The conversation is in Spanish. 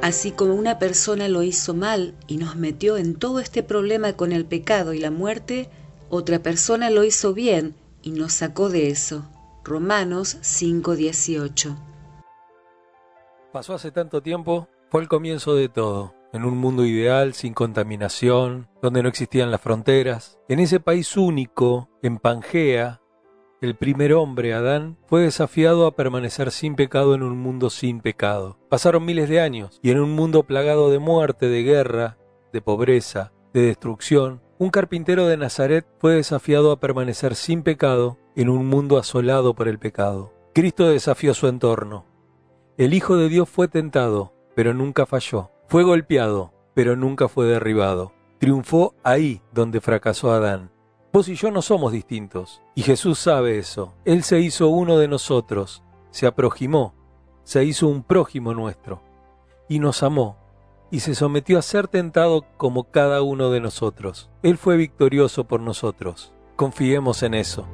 Así como una persona lo hizo mal y nos metió en todo este problema con el pecado y la muerte, otra persona lo hizo bien y nos sacó de eso. Romanos 5:18 Pasó hace tanto tiempo, fue el comienzo de todo en un mundo ideal, sin contaminación, donde no existían las fronteras. En ese país único, en Pangea, el primer hombre, Adán, fue desafiado a permanecer sin pecado en un mundo sin pecado. Pasaron miles de años, y en un mundo plagado de muerte, de guerra, de pobreza, de destrucción, un carpintero de Nazaret fue desafiado a permanecer sin pecado en un mundo asolado por el pecado. Cristo desafió su entorno. El Hijo de Dios fue tentado, pero nunca falló. Fue golpeado, pero nunca fue derribado. Triunfó ahí donde fracasó Adán. Y yo no somos distintos, y Jesús sabe eso. Él se hizo uno de nosotros, se aproximó, se hizo un prójimo nuestro, y nos amó, y se sometió a ser tentado como cada uno de nosotros. Él fue victorioso por nosotros. Confiemos en eso.